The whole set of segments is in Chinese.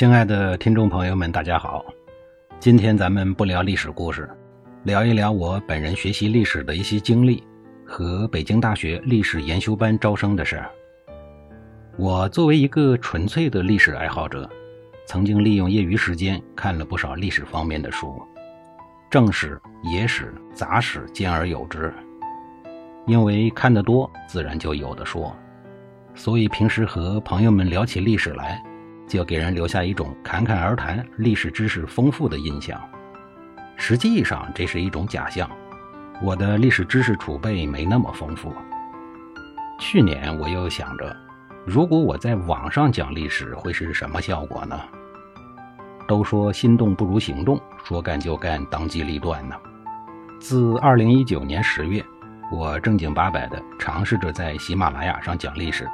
亲爱的听众朋友们，大家好。今天咱们不聊历史故事，聊一聊我本人学习历史的一些经历和北京大学历史研修班招生的事儿。我作为一个纯粹的历史爱好者，曾经利用业余时间看了不少历史方面的书，正史、野史、杂史兼而有之。因为看得多，自然就有的说，所以平时和朋友们聊起历史来，就给人留下一种侃侃而谈、历史知识丰富的印象。实际上，这是一种假象。我的历史知识储备没那么丰富。去年我又想着，如果我在网上讲历史，会是什么效果呢？都说心动不如行动，说干就干，当机立断呢。自二零一九年十月。我正经八百的尝试着在喜马拉雅上讲历史，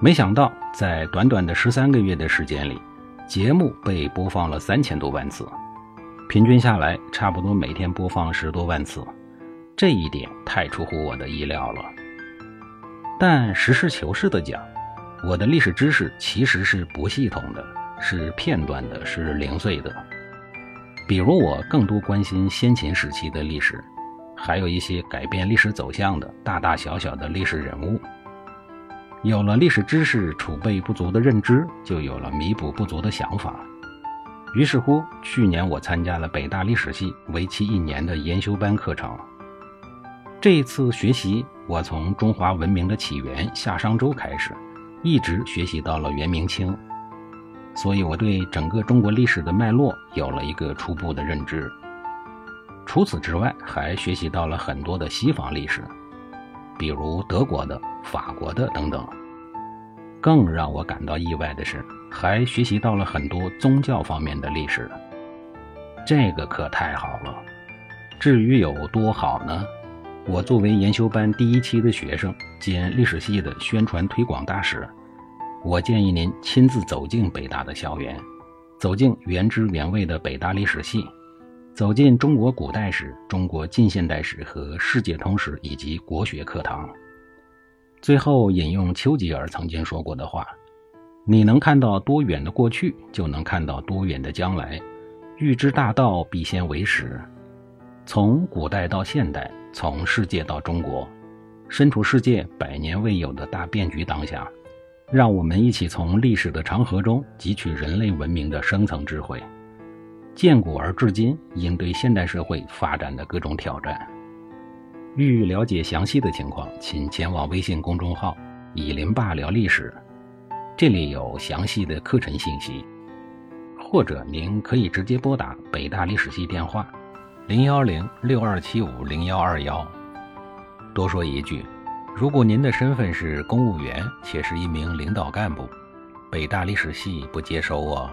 没想到在短短的十三个月的时间里，节目被播放了三千多万次，平均下来差不多每天播放十多万次，这一点太出乎我的意料了。但实事求是的讲，我的历史知识其实是不系统的，是片段的，是零碎的。比如我更多关心先秦时期的历史。还有一些改变历史走向的大大小小的历史人物。有了历史知识储备不足的认知，就有了弥补不足的想法。于是乎，去年我参加了北大历史系为期一年的研修班课程。这一次学习，我从中华文明的起源夏商周开始，一直学习到了元明清，所以我对整个中国历史的脉络有了一个初步的认知。除此之外，还学习到了很多的西方历史，比如德国的、法国的等等。更让我感到意外的是，还学习到了很多宗教方面的历史。这个可太好了。至于有多好呢？我作为研修班第一期的学生兼历史系的宣传推广大使，我建议您亲自走进北大的校园，走进原汁原味的北大历史系。走进中国古代史、中国近现代史和世界通史以及国学课堂。最后引用丘吉尔曾经说过的话：“你能看到多远的过去，就能看到多远的将来。欲知大道，必先为始。”从古代到现代，从世界到中国，身处世界百年未有的大变局当下，让我们一起从历史的长河中汲取人类文明的深层智慧。建古而至今，应对现代社会发展的各种挑战。欲了解详细的情况，请前往微信公众号“以林爸聊历史”，这里有详细的课程信息。或者您可以直接拨打北大历史系电话：零幺零六二七五零幺二幺。多说一句，如果您的身份是公务员且是一名领导干部，北大历史系不接收哦。